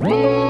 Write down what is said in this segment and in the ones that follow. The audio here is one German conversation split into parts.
Whoa!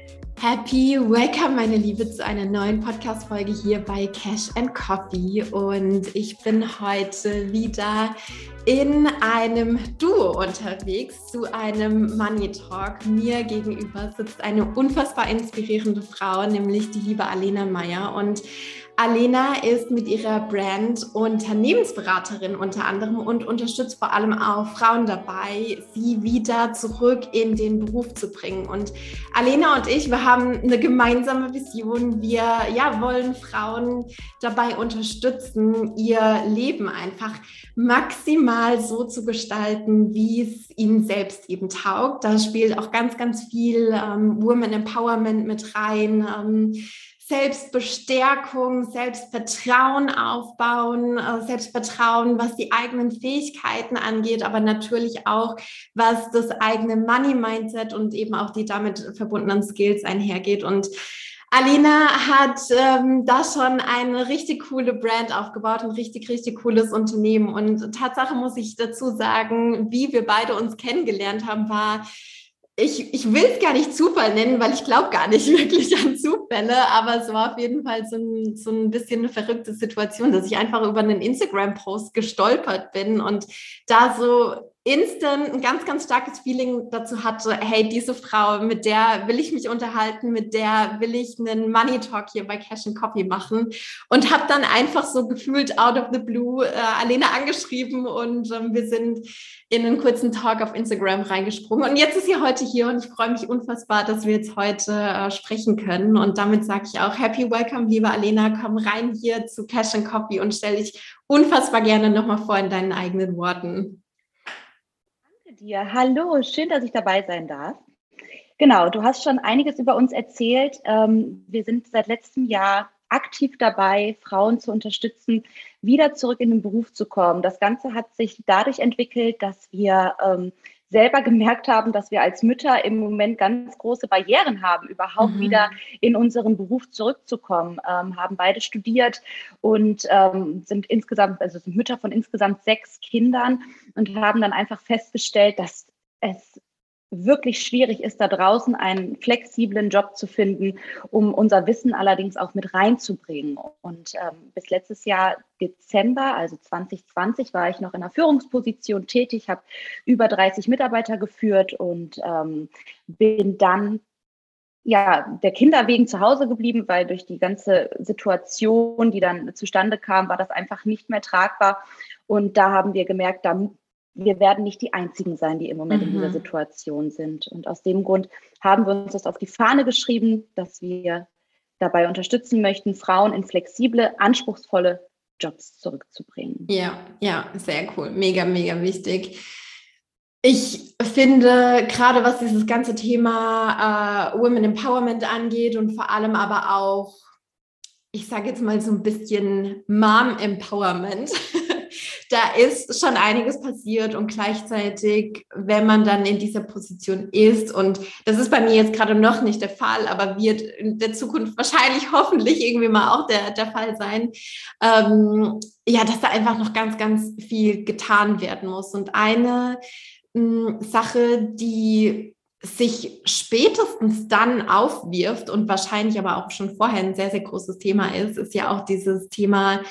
Happy Welcome, meine Liebe, zu einer neuen Podcast-Folge hier bei Cash and Coffee. Und ich bin heute wieder in einem Duo unterwegs zu einem Money Talk. Mir gegenüber sitzt eine unfassbar inspirierende Frau, nämlich die liebe Alena Meyer. Und Alena ist mit ihrer Brand Unternehmensberaterin unter anderem und unterstützt vor allem auch Frauen dabei, sie wieder zurück in den Beruf zu bringen. Und Alena und ich, wir haben eine gemeinsame Vision. Wir ja, wollen Frauen dabei unterstützen, ihr Leben einfach maximal so zu gestalten, wie es ihnen selbst eben taugt. Da spielt auch ganz, ganz viel ähm, Women Empowerment mit rein. Ähm, Selbstbestärkung, Selbstvertrauen aufbauen, äh, Selbstvertrauen, was die eigenen Fähigkeiten angeht, aber natürlich auch, was das eigene Money-Mindset und eben auch die damit verbundenen Skills einhergeht. Und Alina hat ähm, da schon eine richtig coole Brand aufgebaut, ein richtig, richtig cooles Unternehmen. Und Tatsache muss ich dazu sagen, wie wir beide uns kennengelernt haben, war ich, ich will es gar nicht Zufall nennen, weil ich glaube gar nicht wirklich an Zufälle, aber es war auf jeden Fall so ein, so ein bisschen eine verrückte Situation, dass ich einfach über einen Instagram-Post gestolpert bin und da so instant ein ganz, ganz starkes Feeling dazu hatte, hey, diese Frau, mit der will ich mich unterhalten, mit der will ich einen Money Talk hier bei Cash and Coffee machen. Und habe dann einfach so gefühlt out of the blue äh, Alena angeschrieben und ähm, wir sind in einen kurzen Talk auf Instagram reingesprungen. Und jetzt ist sie heute hier und ich freue mich unfassbar, dass wir jetzt heute äh, sprechen können. Und damit sage ich auch Happy Welcome, liebe Alena, komm rein hier zu Cash and Coffee und stell dich unfassbar gerne nochmal vor in deinen eigenen Worten dir. Hallo, schön, dass ich dabei sein darf. Genau, du hast schon einiges über uns erzählt. Ähm, wir sind seit letztem Jahr aktiv dabei, Frauen zu unterstützen, wieder zurück in den Beruf zu kommen. Das Ganze hat sich dadurch entwickelt, dass wir ähm, selber gemerkt haben, dass wir als Mütter im Moment ganz große Barrieren haben, überhaupt mhm. wieder in unseren Beruf zurückzukommen. Ähm, haben beide studiert und ähm, sind insgesamt, also sind Mütter von insgesamt sechs Kindern und haben dann einfach festgestellt, dass es wirklich schwierig ist, da draußen einen flexiblen Job zu finden, um unser Wissen allerdings auch mit reinzubringen. Und ähm, bis letztes Jahr Dezember, also 2020, war ich noch in einer Führungsposition tätig, habe über 30 Mitarbeiter geführt und ähm, bin dann ja, der Kinder wegen zu Hause geblieben, weil durch die ganze Situation, die dann zustande kam, war das einfach nicht mehr tragbar. Und da haben wir gemerkt, da wir werden nicht die Einzigen sein, die im Moment mhm. in dieser mhm. Situation sind. Und aus dem Grund haben wir uns das auf die Fahne geschrieben, dass wir dabei unterstützen möchten, Frauen in flexible, anspruchsvolle Jobs zurückzubringen. Ja, ja, sehr cool. Mega, mega wichtig. Ich finde, gerade was dieses ganze Thema äh, Women Empowerment angeht und vor allem aber auch, ich sage jetzt mal so ein bisschen Mom Empowerment, da ist schon einiges passiert und gleichzeitig, wenn man dann in dieser Position ist, und das ist bei mir jetzt gerade noch nicht der Fall, aber wird in der Zukunft wahrscheinlich hoffentlich irgendwie mal auch der, der Fall sein, ähm, ja, dass da einfach noch ganz, ganz viel getan werden muss. Und eine mh, hm, Sache, die sich spätestens dann aufwirft und wahrscheinlich aber auch schon vorher ein sehr, sehr großes Thema ist, ist ja auch dieses Thema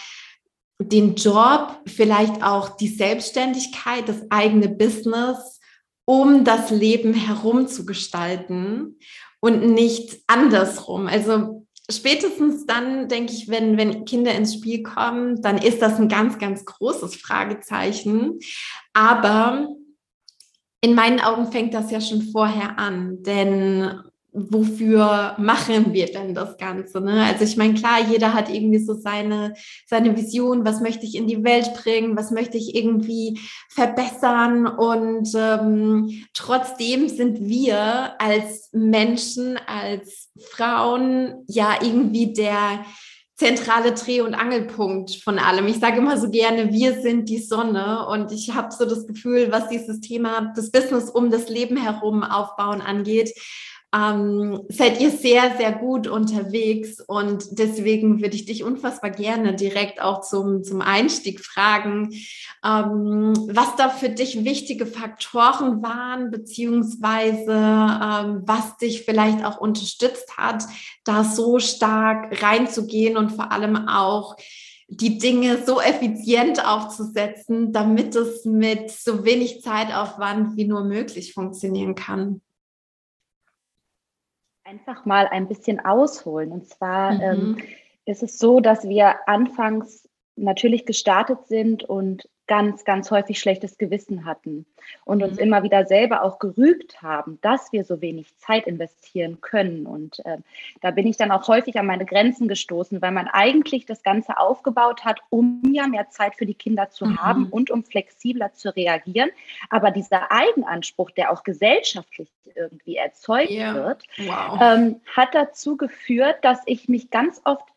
den Job, vielleicht auch die Selbstständigkeit, das eigene Business, um das Leben herum zu gestalten und nicht andersrum. Also spätestens dann, denke ich, wenn, wenn Kinder ins Spiel kommen, dann ist das ein ganz, ganz großes Fragezeichen. Aber in meinen Augen fängt das ja schon vorher an, denn wofür machen wir denn das Ganze? Ne? Also ich meine, klar, jeder hat irgendwie so seine, seine Vision, was möchte ich in die Welt bringen, was möchte ich irgendwie verbessern und ähm, trotzdem sind wir als Menschen, als Frauen ja irgendwie der zentrale Dreh- und Angelpunkt von allem. Ich sage immer so gerne, wir sind die Sonne und ich habe so das Gefühl, was dieses Thema das Business um das Leben herum aufbauen angeht, ähm, seid ihr sehr, sehr gut unterwegs und deswegen würde ich dich unfassbar gerne direkt auch zum, zum Einstieg fragen, ähm, was da für dich wichtige Faktoren waren, beziehungsweise ähm, was dich vielleicht auch unterstützt hat, da so stark reinzugehen und vor allem auch die Dinge so effizient aufzusetzen, damit es mit so wenig Zeitaufwand wie nur möglich funktionieren kann einfach mal ein bisschen ausholen. Und zwar mhm. ähm, ist es so, dass wir anfangs natürlich gestartet sind und ganz, ganz häufig schlechtes Gewissen hatten und uns mhm. immer wieder selber auch gerügt haben, dass wir so wenig Zeit investieren können. Und äh, da bin ich dann auch häufig an meine Grenzen gestoßen, weil man eigentlich das Ganze aufgebaut hat, um ja mehr Zeit für die Kinder zu mhm. haben und um flexibler zu reagieren. Aber dieser Eigenanspruch, der auch gesellschaftlich irgendwie erzeugt yeah. wird, wow. ähm, hat dazu geführt, dass ich mich ganz oft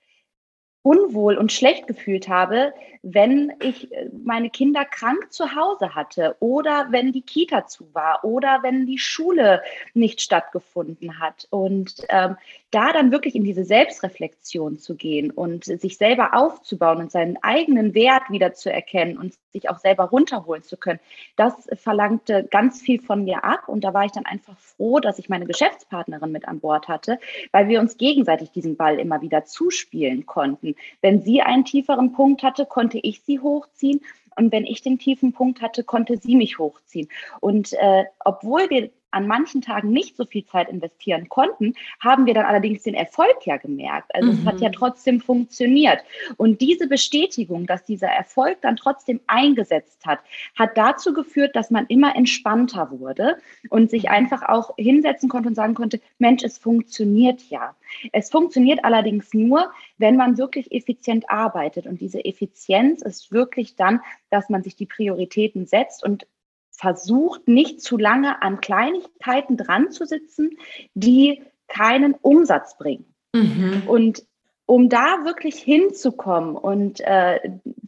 unwohl und schlecht gefühlt habe, wenn ich äh, meine Kinder krank zu Hause hatte oder wenn die Kita zu war oder wenn die Schule nicht stattgefunden hat. Und ähm, da dann wirklich in diese Selbstreflexion zu gehen und sich selber aufzubauen und seinen eigenen Wert wieder zu erkennen und sich auch selber runterholen zu können, das verlangte ganz viel von mir ab. Und da war ich dann einfach froh, dass ich meine Geschäftspartnerin mit an Bord hatte, weil wir uns gegenseitig diesen Ball immer wieder zuspielen konnten. Wenn sie einen tieferen Punkt hatte, konnte ich sie hochziehen. Und wenn ich den tiefen Punkt hatte, konnte sie mich hochziehen. Und äh, obwohl wir an manchen Tagen nicht so viel Zeit investieren konnten, haben wir dann allerdings den Erfolg ja gemerkt. Also mhm. es hat ja mhm. trotzdem funktioniert. Und diese Bestätigung, dass dieser Erfolg dann trotzdem eingesetzt hat, hat dazu geführt, dass man immer entspannter wurde und sich einfach auch hinsetzen konnte und sagen konnte, Mensch, es funktioniert ja. Es funktioniert allerdings nur, wenn man wirklich effizient arbeitet. Und diese Effizienz ist wirklich dann, dass man sich die Prioritäten setzt und versucht, nicht zu lange an Kleinigkeiten dran zu sitzen, die keinen Umsatz bringen. Mhm. Und um da wirklich hinzukommen und äh,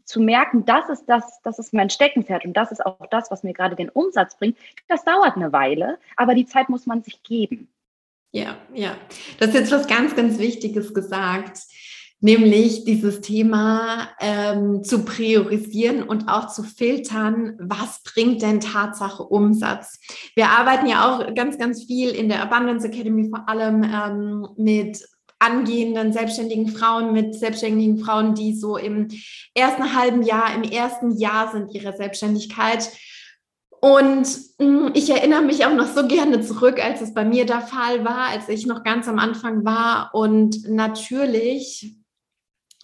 zu merken, das ist das, das ist mein Steckenpferd und das ist auch das, was mir gerade den Umsatz bringt, das dauert eine Weile, aber die Zeit muss man sich geben. Ja, ja. Das ist jetzt was ganz, ganz Wichtiges gesagt nämlich dieses Thema ähm, zu priorisieren und auch zu filtern, was bringt denn Tatsache Umsatz. Wir arbeiten ja auch ganz, ganz viel in der Abundance Academy vor allem ähm, mit angehenden selbstständigen Frauen, mit selbstständigen Frauen, die so im ersten halben Jahr, im ersten Jahr sind ihrer Selbstständigkeit. Und hm, ich erinnere mich auch noch so gerne zurück, als es bei mir der Fall war, als ich noch ganz am Anfang war. Und natürlich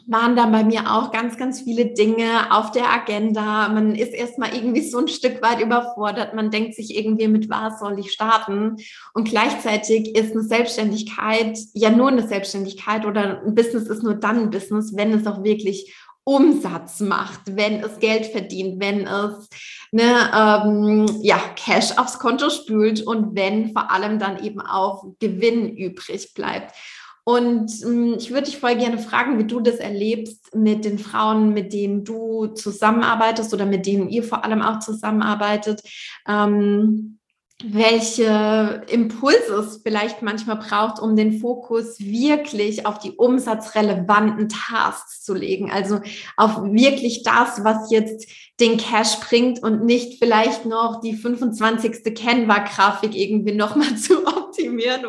waren da bei mir auch ganz, ganz viele Dinge auf der Agenda. Man ist erstmal irgendwie so ein Stück weit überfordert. Man denkt sich irgendwie, mit was soll ich starten? Und gleichzeitig ist eine Selbstständigkeit ja nur eine Selbstständigkeit oder ein Business ist nur dann ein Business, wenn es auch wirklich Umsatz macht, wenn es Geld verdient, wenn es ne, ähm, ja, Cash aufs Konto spült und wenn vor allem dann eben auch Gewinn übrig bleibt. Und ähm, ich würde dich voll gerne fragen, wie du das erlebst mit den Frauen, mit denen du zusammenarbeitest oder mit denen ihr vor allem auch zusammenarbeitet. Ähm, welche Impulse es vielleicht manchmal braucht, um den Fokus wirklich auf die umsatzrelevanten Tasks zu legen. Also auf wirklich das, was jetzt den Cash bringt und nicht vielleicht noch die 25. Canva-Grafik irgendwie nochmal zu optimieren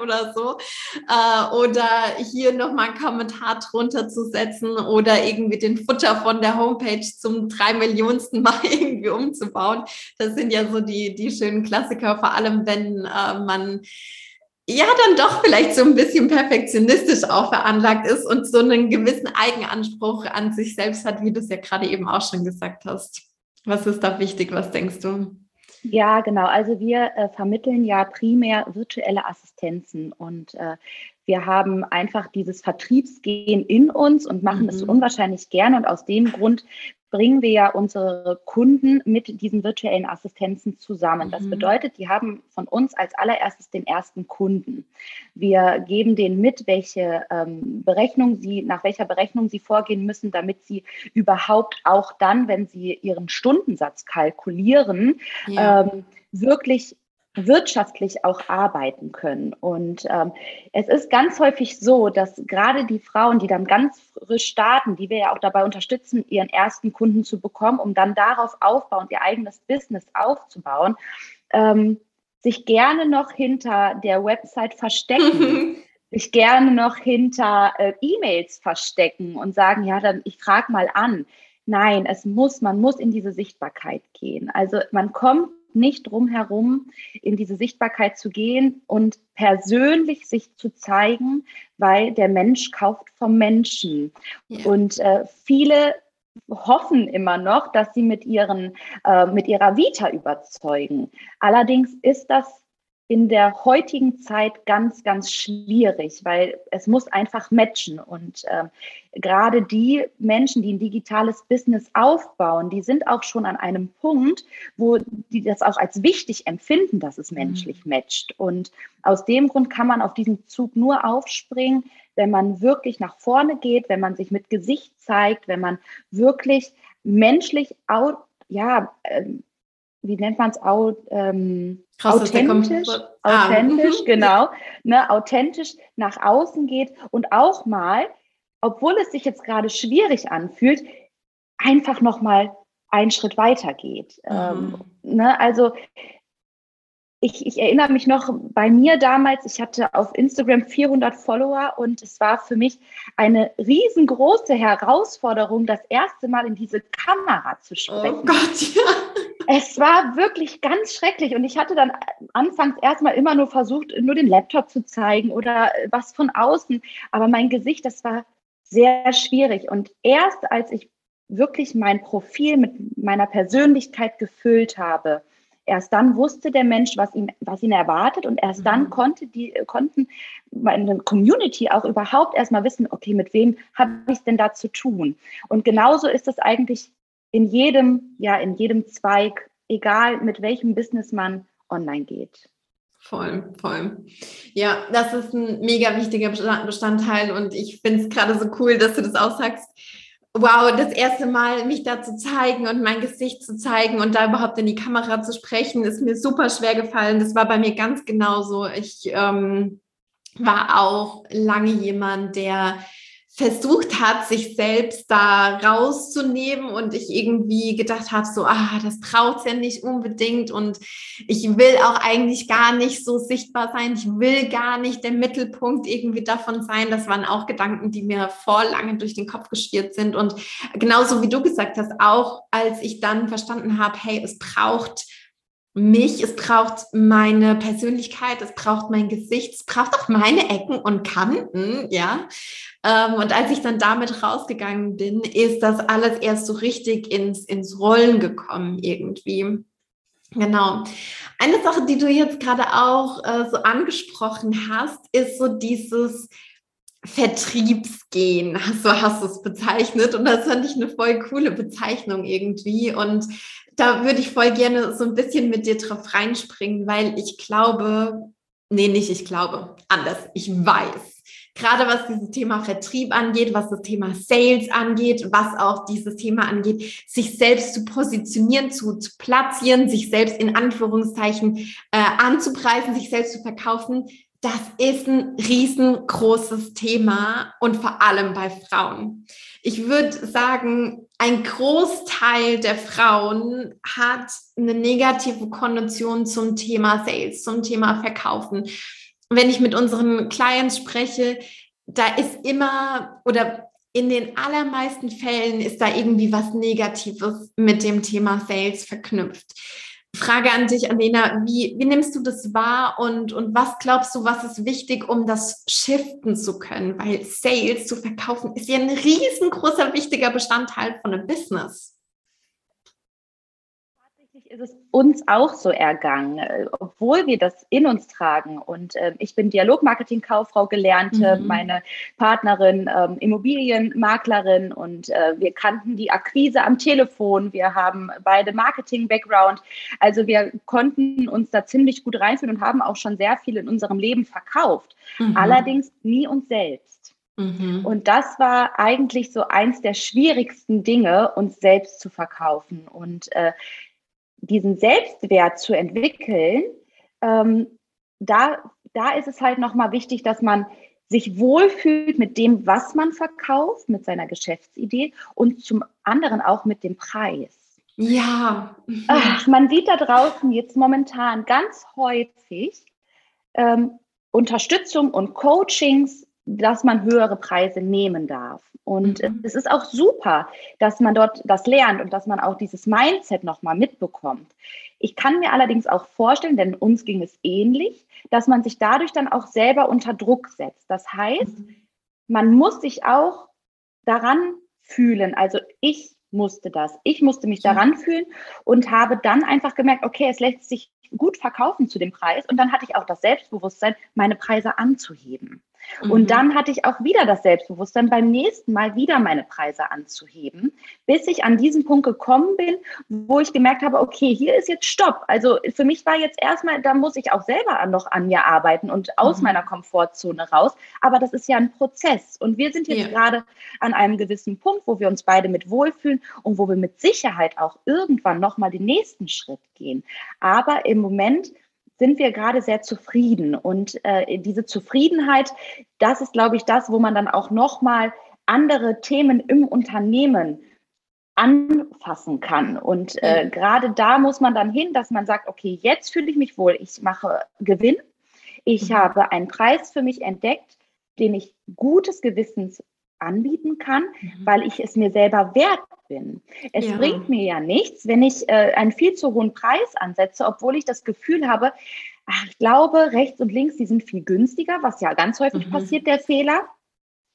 oder so. Äh, oder hier nochmal einen Kommentar drunter zu setzen oder irgendwie den Futter von der Homepage zum drei Millionsten Mal irgendwie umzubauen. Das sind ja so die, die schönen Klassiker, vor allem wenn äh, man ja dann doch vielleicht so ein bisschen perfektionistisch auch veranlagt ist und so einen gewissen Eigenanspruch an sich selbst hat, wie du es ja gerade eben auch schon gesagt hast. Was ist da wichtig? Was denkst du? Ja, genau. Also wir äh, vermitteln ja primär virtuelle Assistenzen und äh, wir haben einfach dieses Vertriebsgehen in uns und machen es mhm. unwahrscheinlich gerne. Und aus dem Grund bringen wir ja unsere Kunden mit diesen virtuellen Assistenzen zusammen. Das mhm. bedeutet, die haben von uns als allererstes den ersten Kunden. Wir geben denen mit, welche ähm, Berechnung sie, nach welcher Berechnung sie vorgehen müssen, damit sie überhaupt auch dann, wenn sie ihren Stundensatz kalkulieren, ja. ähm, wirklich wirtschaftlich auch arbeiten können. Und ähm, es ist ganz häufig so, dass gerade die Frauen, die dann ganz frisch starten, die wir ja auch dabei unterstützen, ihren ersten Kunden zu bekommen, um dann darauf aufbauen, ihr eigenes Business aufzubauen, ähm, sich gerne noch hinter der Website verstecken. sich gerne noch hinter äh, E-Mails verstecken und sagen, ja, dann ich frage mal an. Nein, es muss, man muss in diese Sichtbarkeit gehen. Also man kommt nicht drum herum, in diese Sichtbarkeit zu gehen und persönlich sich zu zeigen, weil der Mensch kauft vom Menschen. Ja. Und äh, viele hoffen immer noch, dass sie mit ihren äh, mit ihrer Vita überzeugen. Allerdings ist das in der heutigen Zeit ganz, ganz schwierig, weil es muss einfach matchen. Und äh, gerade die Menschen, die ein digitales Business aufbauen, die sind auch schon an einem Punkt, wo die das auch als wichtig empfinden, dass es menschlich mhm. matcht. Und aus dem Grund kann man auf diesen Zug nur aufspringen, wenn man wirklich nach vorne geht, wenn man sich mit Gesicht zeigt, wenn man wirklich menschlich, ja, ähm, wie nennt man es, ähm, authentisch, ah. authentisch, genau, ne, authentisch nach außen geht und auch mal, obwohl es sich jetzt gerade schwierig anfühlt, einfach noch mal einen Schritt weiter geht. Mhm. Ähm, ne, also ich, ich, erinnere mich noch bei mir damals, ich hatte auf Instagram 400 Follower und es war für mich eine riesengroße Herausforderung, das erste Mal in diese Kamera zu oh sprechen. Oh Gott, ja. Es war wirklich ganz schrecklich und ich hatte dann anfangs erstmal immer nur versucht, nur den Laptop zu zeigen oder was von außen, aber mein Gesicht, das war sehr schwierig und erst als ich wirklich mein Profil mit meiner Persönlichkeit gefüllt habe, Erst dann wusste der Mensch, was ihn, was ihn erwartet und erst mhm. dann konnte die, konnten meine Community auch überhaupt erstmal wissen, okay, mit wem habe ich es denn da zu tun? Und genauso ist es eigentlich in jedem, ja, in jedem Zweig, egal mit welchem Business man online geht. Voll, voll. Ja, das ist ein mega wichtiger Bestandteil und ich finde es gerade so cool, dass du das auch sagst wow, das erste Mal mich da zu zeigen und mein Gesicht zu zeigen und da überhaupt in die Kamera zu sprechen, ist mir super schwer gefallen. Das war bei mir ganz genauso. Ich ähm, war auch lange jemand, der versucht hat, sich selbst da rauszunehmen und ich irgendwie gedacht habe, so, ah, das braucht ja nicht unbedingt und ich will auch eigentlich gar nicht so sichtbar sein, ich will gar nicht der Mittelpunkt irgendwie davon sein. Das waren auch Gedanken, die mir vor lange durch den Kopf geschwirrt sind und genauso wie du gesagt hast, auch als ich dann verstanden habe, hey, es braucht mich, es braucht meine Persönlichkeit, es braucht mein Gesicht, es braucht auch meine Ecken und Kanten, ja. Ähm, und als ich dann damit rausgegangen bin, ist das alles erst so richtig ins, ins Rollen gekommen irgendwie. Genau. Eine Sache, die du jetzt gerade auch äh, so angesprochen hast, ist so dieses Vertriebsgehen, so hast du es bezeichnet. Und das fand ich eine voll coole Bezeichnung irgendwie. Und da würde ich voll gerne so ein bisschen mit dir drauf reinspringen, weil ich glaube, nee, nicht ich glaube, anders, ich weiß. Gerade was dieses Thema Vertrieb angeht, was das Thema Sales angeht, was auch dieses Thema angeht, sich selbst zu positionieren, zu, zu platzieren, sich selbst in Anführungszeichen äh, anzupreisen, sich selbst zu verkaufen, das ist ein riesengroßes Thema und vor allem bei Frauen. Ich würde sagen, ein Großteil der Frauen hat eine negative Konnotation zum Thema Sales, zum Thema Verkaufen. Wenn ich mit unseren Clients spreche, da ist immer oder in den allermeisten Fällen ist da irgendwie was Negatives mit dem Thema Sales verknüpft. Frage an dich, Alena, wie, wie nimmst du das wahr und, und was glaubst du, was ist wichtig, um das shiften zu können? Weil Sales zu verkaufen ist ja ein riesengroßer, wichtiger Bestandteil von einem Business ist es uns auch so ergangen, äh, obwohl wir das in uns tragen. Und äh, ich bin Dialogmarketing-Kauffrau gelernte, mhm. meine Partnerin ähm, Immobilienmaklerin und äh, wir kannten die Akquise am Telefon. Wir haben beide Marketing-Background. Also wir konnten uns da ziemlich gut reinfühlen und haben auch schon sehr viel in unserem Leben verkauft. Mhm. Allerdings nie uns selbst. Mhm. Und das war eigentlich so eins der schwierigsten Dinge, uns selbst zu verkaufen. Und äh, diesen Selbstwert zu entwickeln, ähm, da, da ist es halt nochmal wichtig, dass man sich wohlfühlt mit dem, was man verkauft, mit seiner Geschäftsidee und zum anderen auch mit dem Preis. Ja. Ach, man sieht da draußen jetzt momentan ganz häufig ähm, Unterstützung und Coachings dass man höhere Preise nehmen darf. Und mhm. es ist auch super, dass man dort das lernt und dass man auch dieses Mindset nochmal mitbekommt. Ich kann mir allerdings auch vorstellen, denn uns ging es ähnlich, dass man sich dadurch dann auch selber unter Druck setzt. Das heißt, mhm. man muss sich auch daran fühlen. Also ich musste das. Ich musste mich daran fühlen und habe dann einfach gemerkt, okay, es lässt sich gut verkaufen zu dem Preis. Und dann hatte ich auch das Selbstbewusstsein, meine Preise anzuheben. Und mhm. dann hatte ich auch wieder das Selbstbewusstsein, beim nächsten Mal wieder meine Preise anzuheben, bis ich an diesen Punkt gekommen bin, wo ich gemerkt habe, okay, hier ist jetzt Stopp. Also für mich war jetzt erstmal, da muss ich auch selber noch an mir arbeiten und aus mhm. meiner Komfortzone raus. Aber das ist ja ein Prozess. Und wir sind jetzt ja. gerade an einem gewissen Punkt, wo wir uns beide mit wohlfühlen und wo wir mit Sicherheit auch irgendwann nochmal den nächsten Schritt gehen. Aber im Moment sind wir gerade sehr zufrieden. Und äh, diese Zufriedenheit, das ist, glaube ich, das, wo man dann auch nochmal andere Themen im Unternehmen anfassen kann. Und äh, gerade da muss man dann hin, dass man sagt, okay, jetzt fühle ich mich wohl, ich mache Gewinn, ich mhm. habe einen Preis für mich entdeckt, den ich gutes Gewissens anbieten kann, mhm. weil ich es mir selber wert bin. Es ja. bringt mir ja nichts, wenn ich äh, einen viel zu hohen Preis ansetze, obwohl ich das Gefühl habe, ach, ich glaube, rechts und links, die sind viel günstiger, was ja ganz häufig mhm. passiert, der Fehler.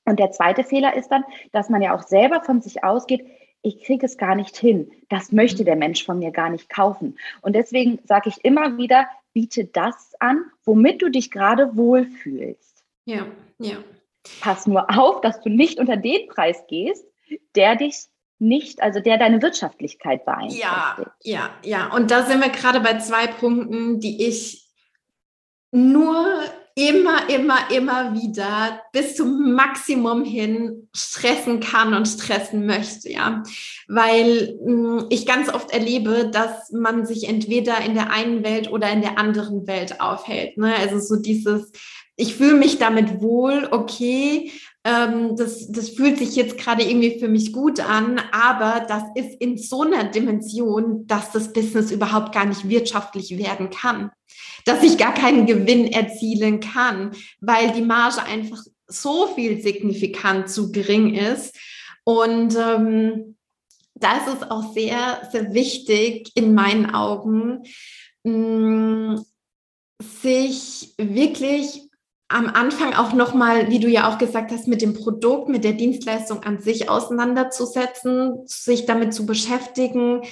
Und der zweite Fehler ist dann, dass man ja auch selber von sich ausgeht, ich kriege es gar nicht hin. Das möchte mhm. der Mensch von mir gar nicht kaufen. Und deswegen sage ich immer wieder, biete das an, womit du dich gerade wohlfühlst. Ja, ja. Pass nur auf, dass du nicht unter den Preis gehst, der dich nicht, also der deine Wirtschaftlichkeit beeinflusst. Ja, ja, ja. Und da sind wir gerade bei zwei Punkten, die ich nur immer, immer, immer wieder bis zum Maximum hin stressen kann und stressen möchte, ja. Weil mh, hm, ich ganz oft erlebe, dass man sich entweder in der einen Welt oder in der anderen Welt aufhält. Ne? Also so dieses, ich fühle mich damit wohl, okay, ähm, das, das fühlt sich jetzt gerade irgendwie für mich gut an, aber das ist in so einer Dimension, dass das Business überhaupt gar nicht wirtschaftlich werden kann, dass ich gar keinen Gewinn erzielen kann, weil die Marge einfach so viel signifikant zu gering ist. Und ähm, da ist es auch sehr, sehr wichtig in meinen Augen, mh, mm, sich wirklich am Anfang auch nochmal, wie du ja auch gesagt hast, mit dem Produkt, mit der Dienstleistung an sich auseinanderzusetzen, sich damit zu beschäftigen.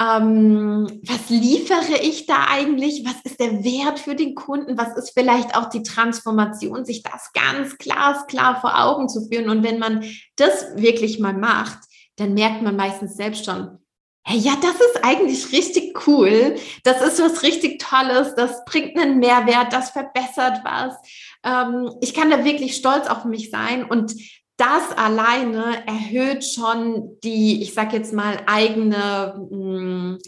Ähm, was liefere ich da eigentlich? Was ist der Wert für den Kunden? Was ist vielleicht auch die Transformation? Sich das ganz glasklar vor Augen zu führen. Und wenn man das wirklich mal macht, dann merkt man meistens selbst schon, hey, ja, das ist eigentlich richtig cool. Das ist was richtig Tolles. Das bringt einen Mehrwert. Das verbessert was. Ähm, ich kann da wirklich stolz auf mich sein und das alleine erhöht schon die, ich sag jetzt mal, eigene, mh, hm,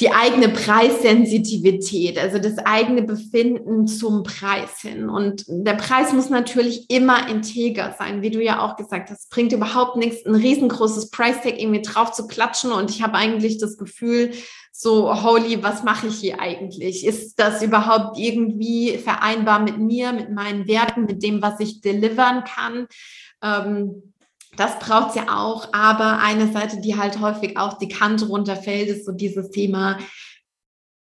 die eigene Preissensitivität, also das eigene Befinden zum Preis hin. Und der Preis muss natürlich immer integer sein, wie du ja auch gesagt hast. Bringt überhaupt nichts, ein riesengroßes Price-Tag irgendwie drauf zu klatschen. Und ich habe eigentlich das Gefühl, so, holy, was mache ich hier eigentlich? Ist das überhaupt irgendwie vereinbar mit mir, mit meinen Werten, mit dem, was ich delivern kann? Ähm, das braucht es ja auch, aber eine Seite, die halt häufig auch die Kante runterfällt, ist so dieses Thema,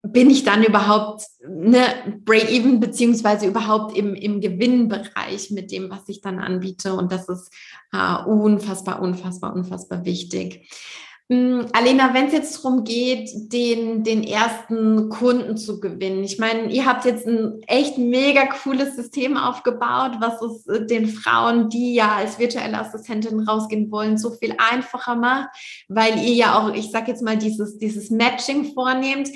bin ich dann überhaupt ne, Break-Even beziehungsweise überhaupt im, im Gewinnbereich mit dem, was ich dann anbiete. Und das ist äh, unfassbar, unfassbar, unfassbar wichtig. Mm, Alena, wenn es jetzt darum geht, den, den ersten Kunden zu gewinnen, ich meine, ihr habt jetzt ein echt mega cooles System aufgebaut, was es äh, den Frauen, die ja als virtuelle Assistentin rausgehen wollen, so viel einfacher macht, weil ihr ja auch, ich sag jetzt mal, dieses, dieses Matching vornehmt.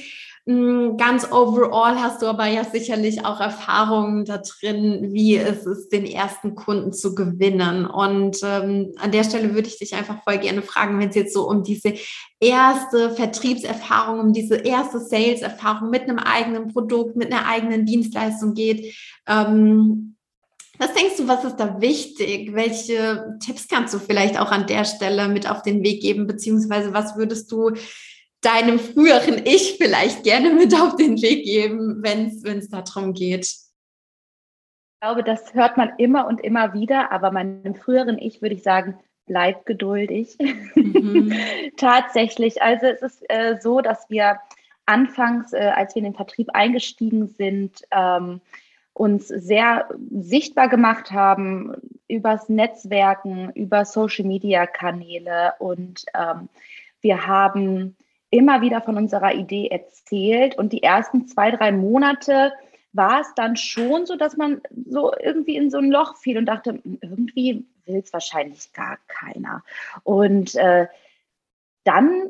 Mm, ganz overall hast du aber ja sicherlich auch Erfahrungen da drin, wie es ist, den ersten Kunden zu gewinnen. Und ähm, an der Stelle würde ich dich einfach voll gerne fragen, wenn es jetzt so um diese erste Vertriebserfahrung, um diese erste Sales-Erfahrung mit einem eigenen Produkt, mit einer eigenen Dienstleistung geht. Ähm, was denkst du, was ist da wichtig? Welche Tipps kannst du vielleicht auch an der Stelle mit auf den Weg geben? Beziehungsweise was würdest du deinem früheren Ich vielleicht gerne mit auf den Weg geben, wenn es darum geht? Ich glaube, das hört man immer und immer wieder, aber meinem früheren Ich würde ich sagen, bleib geduldig. Mhm. Tatsächlich. Also es ist äh, so, dass wir anfangs, äh, als wir in den Vertrieb eingestiegen sind, ähm, uns sehr sichtbar gemacht haben übers Netzwerken, über Social-Media-Kanäle und ähm, wir haben immer wieder von unserer Idee erzählt und die ersten zwei, drei Monate war es dann schon so, dass man so irgendwie in so ein Loch fiel und dachte, hm, irgendwie will es wahrscheinlich gar keiner. Und äh, dann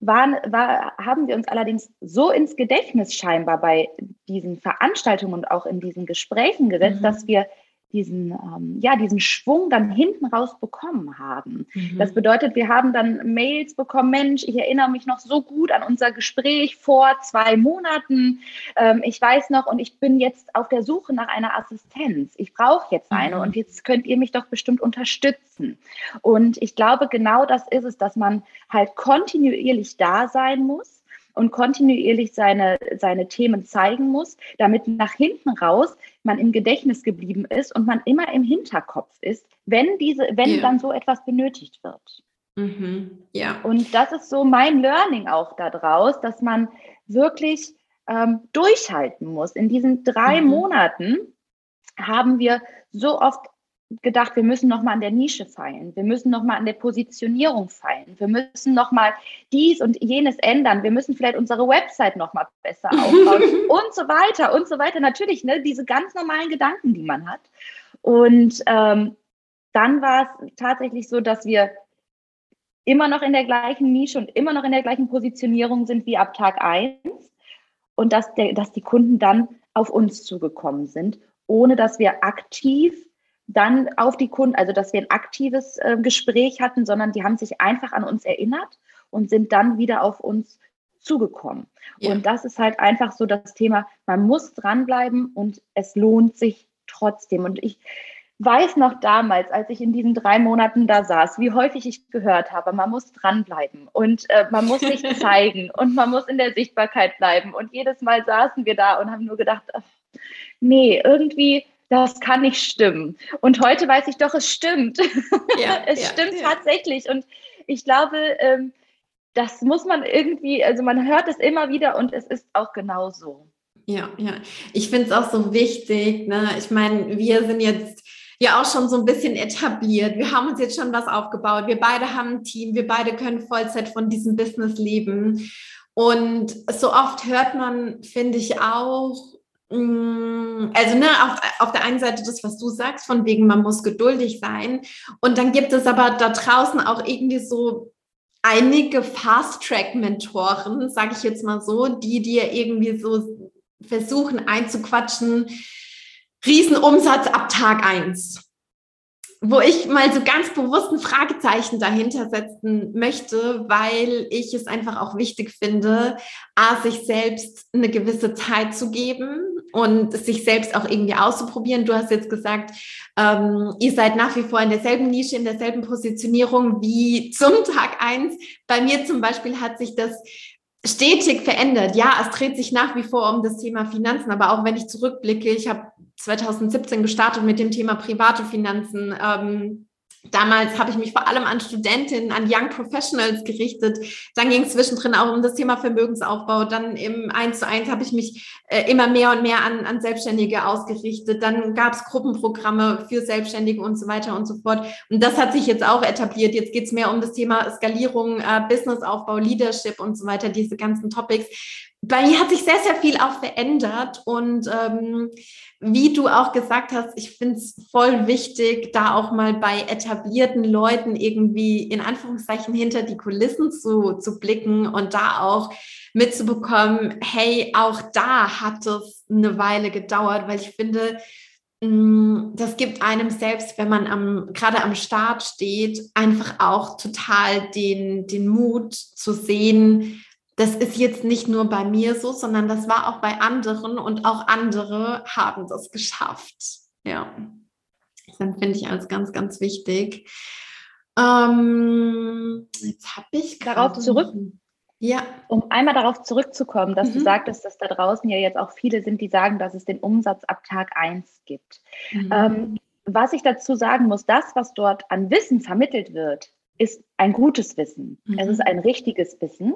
waren, war, haben wir uns allerdings so ins Gedächtnis scheinbar bei diesen Veranstaltungen und auch in diesen Gesprächen gesetzt, mhm. dass wir diesen, ähm, ja, diesen Schwung dann hinten raus bekommen haben. Mhm. Das bedeutet, wir haben dann Mails bekommen, Mensch, ich erinnere mich noch so gut an unser Gespräch vor zwei Monaten. Ähm, ich weiß noch und ich bin jetzt auf der Suche nach einer Assistenz. Ich brauche jetzt eine mhm. und jetzt könnt ihr mich doch bestimmt unterstützen. Und ich glaube, genau das ist es, dass man halt kontinuierlich da sein muss und kontinuierlich seine, seine Themen zeigen muss, damit nach hinten raus man im Gedächtnis geblieben ist und man immer im Hinterkopf ist, wenn diese, wenn ja. dann so etwas benötigt wird. Mhm. Ja. Und das ist so mein Learning auch daraus, dass man wirklich ähm, durchhalten muss. In diesen drei mhm. Monaten haben wir so oft gedacht, wir müssen noch mal an der Nische feilen, wir müssen noch mal an der Positionierung feilen, wir müssen noch mal dies und jenes ändern, wir müssen vielleicht unsere Website noch mal besser aufbauen und so weiter und so weiter. Natürlich, ne, diese ganz normalen Gedanken, die man hat. Und ähm, dann war es tatsächlich so, dass wir immer noch in der gleichen Nische und immer noch in der gleichen Positionierung sind wie ab Tag 1 und dass, der, dass die Kunden dann auf uns zugekommen sind, ohne dass wir aktiv dann auf die Kunden, also dass wir ein aktives äh, Gespräch hatten, sondern die haben sich einfach an uns erinnert und sind dann wieder auf uns zugekommen. Ja. Und das ist halt einfach so das Thema, man muss dranbleiben und es lohnt sich trotzdem. Und ich weiß noch damals, als ich in diesen drei Monaten da saß, wie häufig ich gehört habe, man muss dranbleiben und äh, man muss sich zeigen und man muss in der Sichtbarkeit bleiben. Und jedes Mal saßen wir da und haben nur gedacht, ach, nee, irgendwie das kann nicht stimmen. Und heute weiß ich doch, es stimmt. Ja, es ja, stimmt ja. tatsächlich. Und ich glaube, ähm, das muss man irgendwie, also man hört es immer wieder und es ist auch genau so. Ja, ja. Ich finde es auch so wichtig. Ne? Ich meine, wir sind jetzt ja auch schon so ein bisschen etabliert. Wir haben uns jetzt schon was aufgebaut. Wir beide haben ein Team. Wir beide können Vollzeit von diesem Business leben. Und so oft hört man, finde ich auch, also ne, auf, auf der einen Seite das, was du sagst, von wegen, man muss geduldig sein. Und dann gibt es aber da draußen auch irgendwie so einige Fast-Track-Mentoren, sage ich jetzt mal so, die dir irgendwie so versuchen einzuquatschen, Riesenumsatz ab Tag eins wo ich mal so ganz bewusst ein Fragezeichen dahinter setzen möchte, weil ich es einfach auch wichtig finde, a, sich selbst eine gewisse Zeit zu geben und sich selbst auch irgendwie auszuprobieren. Du hast jetzt gesagt, ähm, ihr seid nach wie vor in derselben Nische, in derselben Positionierung wie zum Tag eins. Bei mir zum Beispiel hat sich das stetig verändert. Ja, es dreht sich nach wie vor um das Thema Finanzen, aber auch wenn ich zurückblicke, ich habe 2017 gestartet mit dem Thema private Finanzen. Ähm, Damals habe ich mich vor allem an Studentinnen, an Young Professionals gerichtet. Dann ging es zwischendrin auch um das Thema Vermögensaufbau. Dann im 1 zu 1 habe ich mich äh, immer mehr und mehr an, an Selbstständige ausgerichtet. Dann gab es Gruppenprogramme für Selbstständige und so weiter und so fort. Und das hat sich jetzt auch etabliert. Jetzt geht es mehr um das Thema Skalierung, äh, Businessaufbau, Leadership und so weiter, diese ganzen Topics. Bei mir hat sich sehr, sehr viel auch verändert und ähm, wie du auch gesagt hast, ich finde es voll wichtig, da auch mal bei etablierten Leuten irgendwie in Anführungszeichen hinter die Kulissen zu, zu blicken und da auch mitzubekommen, hey, auch da hat es eine Weile gedauert, weil ich finde, mm, das gibt einem selbst, wenn man am, gerade am Start steht, einfach auch total den, den Mut zu sehen, das ist jetzt nicht nur bei mir so, sondern das war auch bei anderen und auch andere haben das geschafft. Ja, das finde ich als ganz, ganz wichtig. Ähm, jetzt habe ich darauf zurück. Ja. Um einmal darauf zurückzukommen, dass mhm. du sagtest, dass da draußen ja jetzt auch viele sind, die sagen, dass es den Umsatz ab Tag 1 gibt. Mhm. Ähm, was ich dazu sagen muss, das, was dort an Wissen vermittelt wird, ist ein gutes Wissen. Mhm. Es ist mhm. ein richtiges Wissen.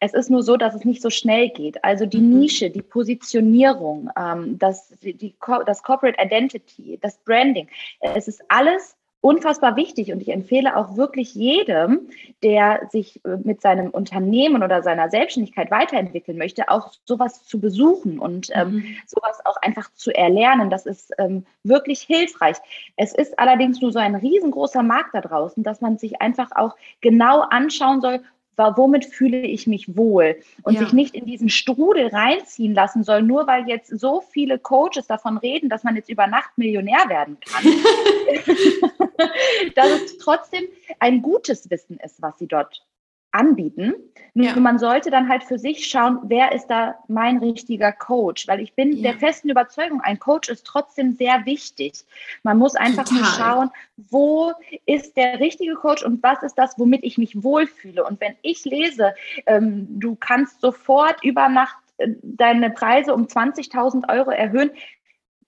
Es ist nur so, dass es nicht so schnell geht. Also die mhm. Nische, die Positionierung, ähm, das, die, das Corporate Identity, das Branding, es ist alles unfassbar wichtig und ich empfehle auch wirklich jedem, der sich äh, mit seinem Unternehmen oder seiner Selbstständigkeit weiterentwickeln möchte, auch sowas zu besuchen und ähm, mhm. sowas auch einfach zu erlernen. Das ist ähm, wirklich hilfreich. Es ist allerdings nur so ein riesengroßer Markt da draußen, dass man sich einfach auch genau anschauen soll, womit fühle ich mich wohl und ja. sich nicht in diesen Strudel reinziehen lassen soll, nur weil jetzt so viele Coaches davon reden, dass man jetzt über Nacht Millionär werden kann. dass es trotzdem ein gutes Wissen ist, was sie dort anbieten. Nur ja. man sollte dann halt für sich schauen, wer ist da mein richtiger Coach? Weil ich bin ja. der festen Überzeugung, ein Coach ist trotzdem sehr wichtig. Man muss einfach Total. nur schauen, wo ist der richtige Coach und was ist das, womit ich mich wohlfühle. Und wenn ich lese, ähm, du kannst sofort über Nacht äh, deine Preise um 20.000 Euro erhöhen,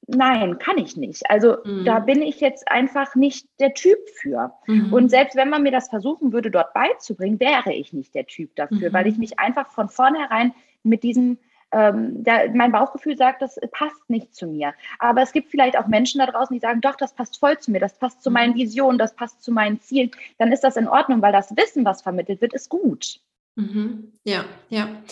nein, kann ich nicht. Also mhm. da bin ich jetzt einfach nicht der Typ für. Mhm. Und selbst wenn man mir das versuchen würde, dort beizubringen, wäre ich nicht der Typ dafür, mhm. weil ich mich einfach von vornherein mit diesem ähm, der, mein Bauchgefühl sagt, das passt nicht zu mir. Aber es gibt vielleicht auch Menschen da draußen, die sagen, doch, das passt voll zu mir, das passt zu mhm. meinen Visionen, das passt zu meinen Zielen. Dann ist das in Ordnung, weil das Wissen, was vermittelt wird, ist gut. Mhm. Ja, ja.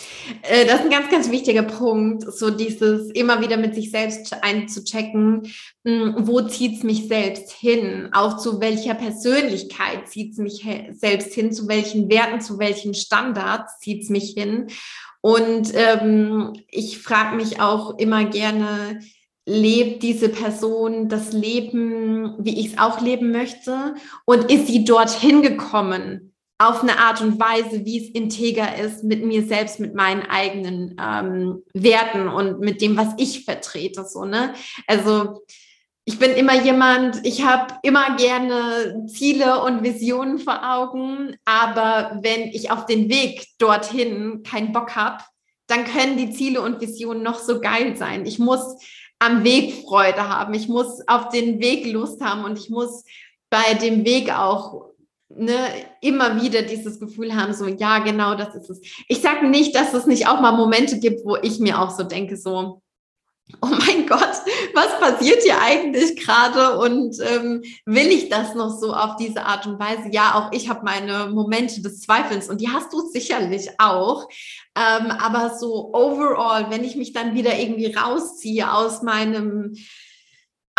Äh, das ist ein ganz, ganz wichtiger Punkt, so dieses immer wieder mit sich selbst einzuchecken, hm, wo zieht es mich selbst hin, auch zu welcher Persönlichkeit zieht es mich selbst hin, zu welchen Werten, zu welchen Standards zieht es mich hin. Und ähm, ich frage mich auch immer gerne, lebt diese Person das Leben, wie ich es auch leben möchte? Und ist sie dorthin gekommen? Auf eine Art und Weise, wie es integer ist mit mir selbst, mit meinen eigenen ähm, Werten und mit dem, was ich vertrete. So, ne? Also ich bin immer jemand, ich habe immer gerne Ziele und Visionen vor Augen, aber wenn ich auf den Weg dorthin keinen Bock habe, dann können die Ziele und Visionen noch so geil sein. Ich muss am Weg Freude haben, ich muss auf den Weg Lust haben und ich muss bei dem Weg auch ne, immer wieder dieses Gefühl haben, so, ja, genau, das ist es. Ich sage nicht, dass es nicht auch mal Momente gibt, wo ich mir auch so denke, so, oh mein Gott, was passiert hier eigentlich gerade und ähm, will ich das noch so auf diese Art und Weise? Ja, auch ich habe meine Momente des Zweifels und die hast du sicherlich auch. Ähm, aber so overall, wenn ich mich dann wieder irgendwie rausziehe aus meinem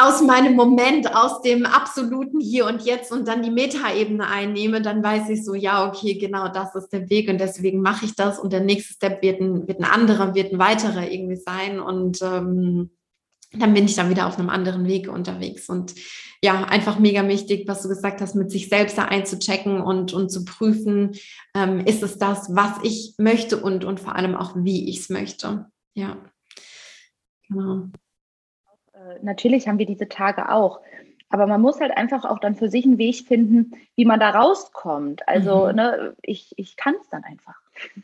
aus meinem Moment, aus dem absoluten Hier und Jetzt und dann die Metaebene einnehme, dann weiß ich so, ja, okay, genau das ist der Weg und deswegen mache ich das und der nächste Step wird ein, wird ein anderer, wird ein weiterer irgendwie sein und ähm, dann bin ich dann wieder auf einem anderen Weg unterwegs und ja, einfach mega wichtig, was du gesagt hast, mit sich selbst da einzuchecken und, und zu prüfen, ähm, ist es das, was ich möchte und, und vor allem auch, wie ich es möchte. Ja, genau. Äh, natürlich haben wir diese Tage auch. Aber man muss halt einfach auch dann für sich einen Weg finden, wie man da rauskommt. Also, mhm. ne, ich, ich kann es dann einfach.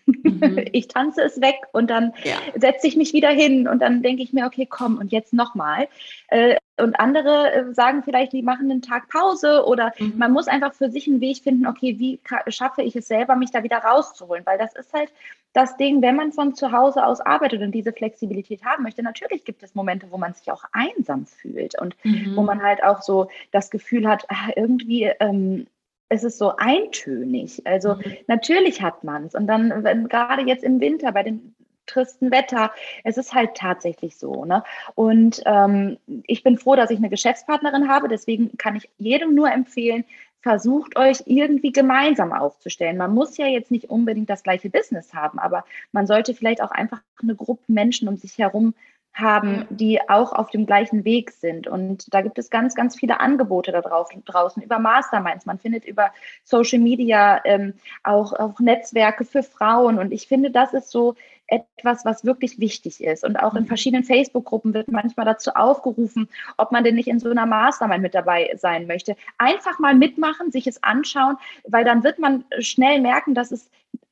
Mhm. Ich tanze es weg und dann ja. setze ich mich wieder hin und dann denke ich mir, okay, komm und jetzt nochmal. Äh, und andere äh, sagen vielleicht, die machen einen Tag Pause oder mhm. man muss einfach für sich einen Weg finden, okay, wie schaffe ich es selber, mich da wieder rauszuholen? Weil das ist halt das Ding, wenn man von zu Hause aus arbeitet und diese Flexibilität haben möchte, natürlich gibt es Momente, wo man sich auch einsam fühlt und mhm. wo man halt auch so das Gefühl hat, ach, irgendwie ähm, es ist so eintönig. Also mhm. natürlich hat man es. Und dann, wenn, gerade jetzt im Winter bei dem tristen Wetter, es ist halt tatsächlich so. Ne? Und ähm, ich bin froh, dass ich eine Geschäftspartnerin habe. Deswegen kann ich jedem nur empfehlen, versucht euch irgendwie gemeinsam aufzustellen. Man muss ja jetzt nicht unbedingt das gleiche Business haben, aber man sollte vielleicht auch einfach eine Gruppe Menschen um sich herum haben, die auch auf dem gleichen Weg sind. Und da gibt es ganz, ganz viele Angebote da draußen über Masterminds. Man findet über Social Media ähm, auch, auch Netzwerke für Frauen. Und ich finde, das ist so etwas, was wirklich wichtig ist. Und auch in mhm. verschiedenen Facebook-Gruppen wird manchmal dazu aufgerufen, ob man denn nicht in so einer Mastermind mit dabei sein möchte. Einfach mal mitmachen, sich es anschauen, weil dann wird man schnell merken, dass es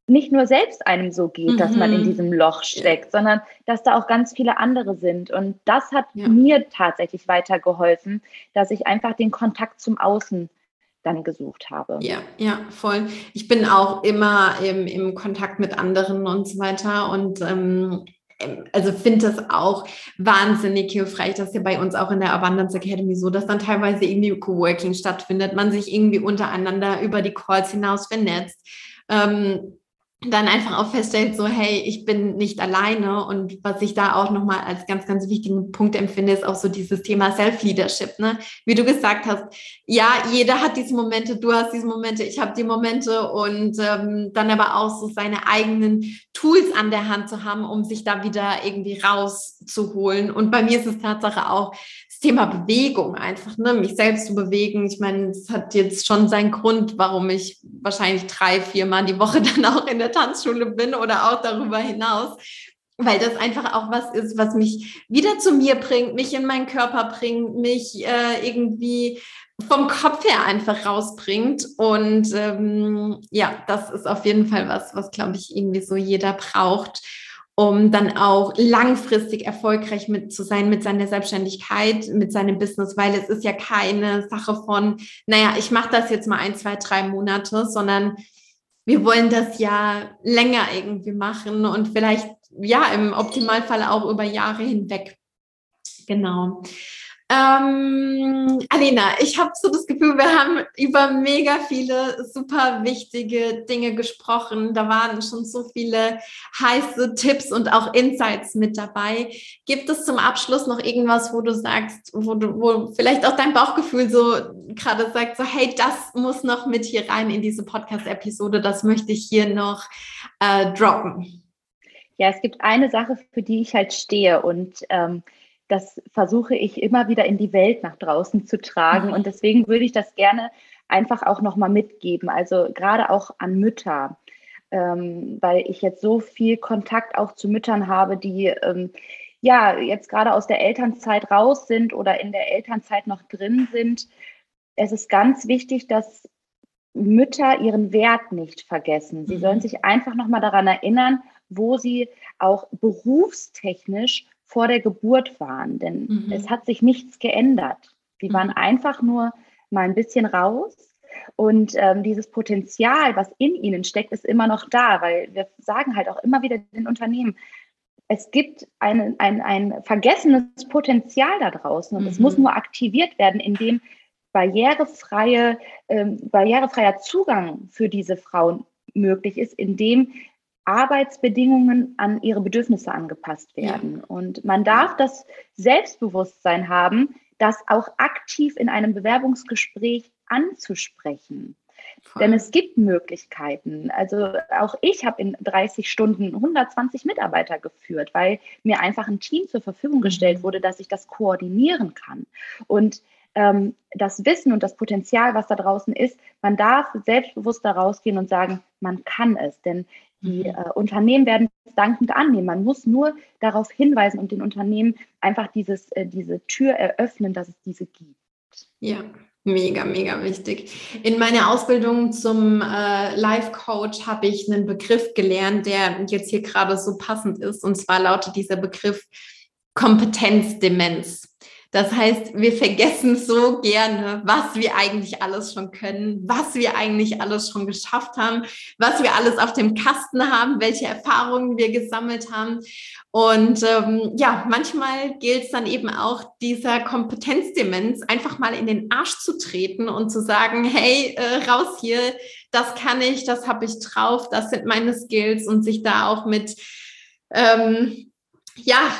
nicht nur selbst einem so geht, mhm. dass man in mhm. diesem Loch steckt, sondern dass da auch ganz viele andere sind. Und das hat ja. mir tatsächlich weitergeholfen, dass ich einfach den Kontakt zum Außen dann gesucht habe. Ja, ja, voll. Ich bin auch immer im, im Kontakt mit anderen und so weiter und ähm, also finde das auch wahnsinnig hilfreich. Das ist ja bei uns auch in der Abundance Academy so, dass dann teilweise irgendwie Coworking stattfindet, man sich irgendwie untereinander über die Calls hinaus vernetzt. Ähm, dann einfach auch feststellt, so hey, ich bin nicht alleine und was ich da auch nochmal als ganz, ganz wichtigen Punkt empfinde, ist auch so dieses Thema Self-Leadership, ne? Wie du gesagt hast, ja, jeder hat diese Momente, du hast diese Momente, ich habe die Momente und ähm, dann aber auch so seine eigenen Tools an der Hand zu haben, um sich da wieder irgendwie rauszuholen. Und bei mir ist es Tatsache auch das Thema Bewegung einfach, ne? mich selbst zu bewegen. Ich meine, es hat jetzt schon seinen Grund, warum ich wahrscheinlich drei, vier Mal die Woche dann auch in der Tanzschule bin oder auch darüber hinaus. Weil das einfach auch was ist, was mich wieder zu mir bringt, mich in meinen Körper bringt, mich äh, irgendwie vom Kopf her einfach rausbringt. Und ähm, ja, das ist auf jeden Fall was, was, glaube ich, irgendwie so jeder braucht um dann auch langfristig erfolgreich mit zu sein mit seiner Selbstständigkeit, mit seinem Business, weil es ist ja keine Sache von, naja, ich mache das jetzt mal ein, zwei, drei Monate, sondern wir wollen das ja länger irgendwie machen und vielleicht ja im Optimalfall auch über Jahre hinweg. Genau. Ähm, Alina, ich habe so das Gefühl, wir haben über mega viele super wichtige Dinge gesprochen. Da waren schon so viele heiße Tipps und auch Insights mit dabei. Gibt es zum Abschluss noch irgendwas, wo du sagst, wo du, wo vielleicht auch dein Bauchgefühl so gerade sagt, so hey, das muss noch mit hier rein in diese Podcast-Episode, das möchte ich hier noch äh, droppen? Ja, es gibt eine Sache, für die ich halt stehe und ähm, das versuche ich immer wieder in die Welt nach draußen zu tragen. Mhm. Und deswegen würde ich das gerne einfach auch nochmal mitgeben. Also gerade auch an Mütter, ähm, weil ich jetzt so viel Kontakt auch zu Müttern habe, die ähm, ja jetzt gerade aus der Elternzeit raus sind oder in der Elternzeit noch drin sind. Es ist ganz wichtig, dass Mütter ihren Wert nicht vergessen. Sie mhm. sollen sich einfach nochmal daran erinnern, wo sie auch berufstechnisch vor der Geburt waren, denn mhm. es hat sich nichts geändert. Sie waren mhm. einfach nur mal ein bisschen raus und ähm, dieses Potenzial, was in ihnen steckt, ist immer noch da, weil wir sagen halt auch immer wieder den Unternehmen, es gibt ein, ein, ein vergessenes Potenzial da draußen und mhm. es muss nur aktiviert werden, indem barrierefreie, ähm, barrierefreier Zugang für diese Frauen möglich ist, indem Arbeitsbedingungen an ihre Bedürfnisse angepasst werden. Ja. Und man darf das Selbstbewusstsein haben, das auch aktiv in einem Bewerbungsgespräch anzusprechen. Voll. Denn es gibt Möglichkeiten. Also auch ich habe in 30 Stunden 120 Mitarbeiter geführt, weil mir einfach ein Team zur Verfügung gestellt mhm. wurde, dass ich das koordinieren kann. Und ähm, das Wissen und das Potenzial, was da draußen ist, man darf selbstbewusst da rausgehen und sagen, man kann es. Denn die äh, Unternehmen werden es dankend annehmen. Man muss nur darauf hinweisen und den Unternehmen einfach dieses, äh, diese Tür eröffnen, dass es diese gibt. Ja, Mega, mega wichtig. In meiner Ausbildung zum äh, Life Coach habe ich einen Begriff gelernt, der jetzt hier gerade so passend ist. Und zwar lautet dieser Begriff Kompetenzdemenz. Das heißt, wir vergessen so gerne, was wir eigentlich alles schon können, was wir eigentlich alles schon geschafft haben, was wir alles auf dem Kasten haben, welche Erfahrungen wir gesammelt haben. Und ähm, ja, manchmal gilt es dann eben auch, dieser Kompetenzdemenz einfach mal in den Arsch zu treten und zu sagen, hey, äh, raus hier, das kann ich, das habe ich drauf, das sind meine Skills und sich da auch mit ähm, ja,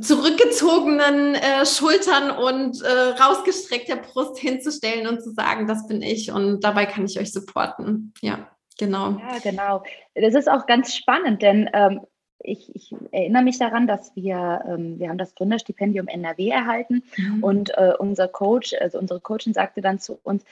zurückgezogenen äh, Schultern und äh, rausgestreckter Brust hinzustellen und zu sagen, das bin ich und dabei kann ich euch supporten. Ja, genau. Ja, genau. Das ist auch ganz spannend, denn ähm, ich, ich, erinnere mich daran, dass wir, ähm, wir haben das Gründerstipendium NRW erhalten mhm. und äh, unser Coach, also unsere Coachin sagte dann zu uns,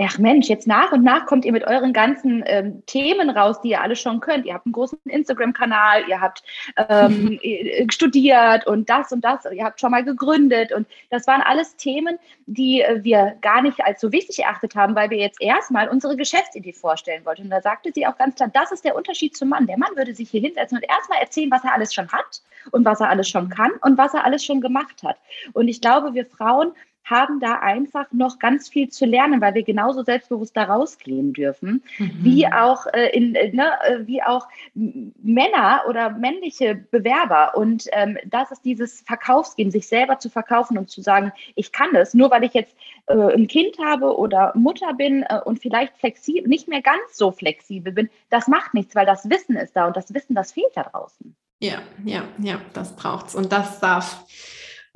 ach Mensch, jetzt nach und nach kommt ihr mit euren ganzen ähm, Themen raus, die ihr alle schon könnt. Ihr habt einen großen Instagram-Kanal, ihr habt ähm, studiert und das und das, ihr habt schon mal gegründet. Und das waren alles Themen, die äh, wir gar nicht als so wichtig erachtet haben, weil wir jetzt erstmal unsere Geschäftsidee vorstellen wollten. Und da sagte sie auch ganz klar, das ist der Unterschied zum Mann. Der Mann würde sich hier hinsetzen und erstmal erzählen, was er alles schon hat und was er alles schon kann und was er alles schon gemacht hat. Und ich glaube, wir Frauen haben da einfach noch ganz viel zu lernen, weil wir genauso selbstbewusst da rausgehen dürfen, mhm. wie auch äh, in, äh, ne, äh, wie auch Männer oder männliche Bewerber. Und ähm, das ist dieses Verkaufsgehen, sich selber zu verkaufen und zu sagen, ich kann das, nur weil ich jetzt äh, ein Kind habe oder Mutter bin äh, und vielleicht flexibel, nicht mehr ganz so flexibel bin, das macht nichts, weil das Wissen ist da und das Wissen, das fehlt da draußen. Ja, ja, ja, das braucht's und das darf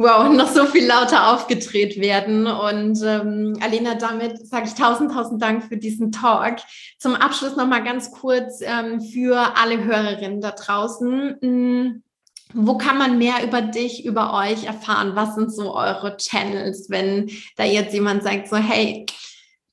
wow, noch so viel lauter aufgedreht werden. Und ähm, Alena, damit sage ich tausend, tausend Dank für diesen Talk. Zum Abschluss nochmal ganz kurz ähm, für alle Hörerinnen da draußen. Hm, wo kann man mehr über dich, über euch erfahren? Was sind so eure Channels, wenn da jetzt jemand sagt, so, hey,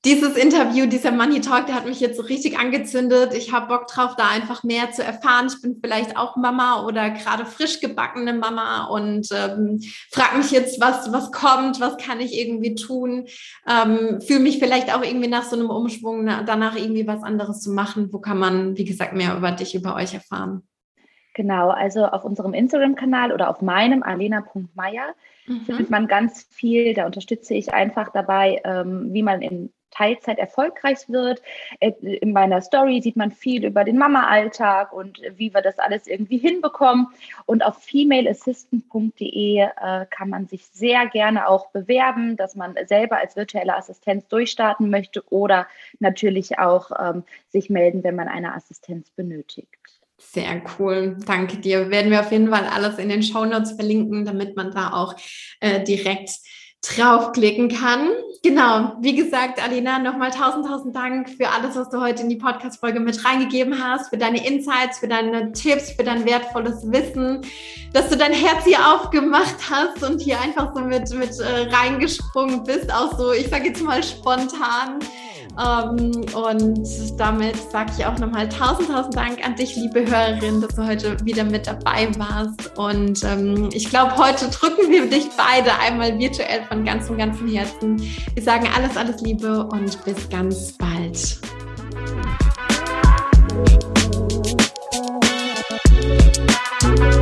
dieses Interview, dieser Money Talk, der hat mich jetzt so richtig angezündet. Ich habe Bock drauf, da einfach mehr zu erfahren. Ich bin vielleicht auch Mama oder gerade frisch gebackene Mama und ähm, frage mich jetzt, was, was kommt, was kann ich irgendwie tun. Ähm, Fühle mich vielleicht auch irgendwie nach so einem Umschwung, danach irgendwie was anderes zu machen. Wo kann man, wie gesagt, mehr über dich, über euch erfahren? Genau, also auf unserem Instagram-Kanal oder auf meinem alena.meier mhm. findet man ganz viel. Da unterstütze ich einfach dabei, ähm, wie man in Teilzeit erfolgreich wird. Äh, in meiner Story sieht man viel über den Mama-Alltag und wie wir das alles irgendwie hinbekommen. Und auf femaleassistant.de äh, kann man sich sehr gerne auch bewerben, dass man selber als virtuelle Assistenz durchstarten möchte oder natürlich auch ähm, sich melden, wenn man eine Assistenz benötigt. Sehr cool, danke dir. Werden wir auf jeden Fall alles in den Show Notes verlinken, damit man da auch äh, direkt draufklicken kann. Genau, wie gesagt, Alina, nochmal tausend, tausend Dank für alles, was du heute in die Podcast-Folge mit reingegeben hast, für deine Insights, für deine Tipps, für dein wertvolles Wissen, dass du dein Herz hier aufgemacht hast und hier einfach so mit, mit äh, reingesprungen bist, auch so, ich sage jetzt mal spontan. Ähm, und damit sage ich auch nochmal tausend, tausend Dank an dich, liebe Hörerin, dass du heute wieder mit dabei warst. Und ähm, ich glaube, heute drücken wir dich beide einmal virtuell von ganzem, ganzem Herzen. Wir sagen alles, alles Liebe und bis ganz bald. Música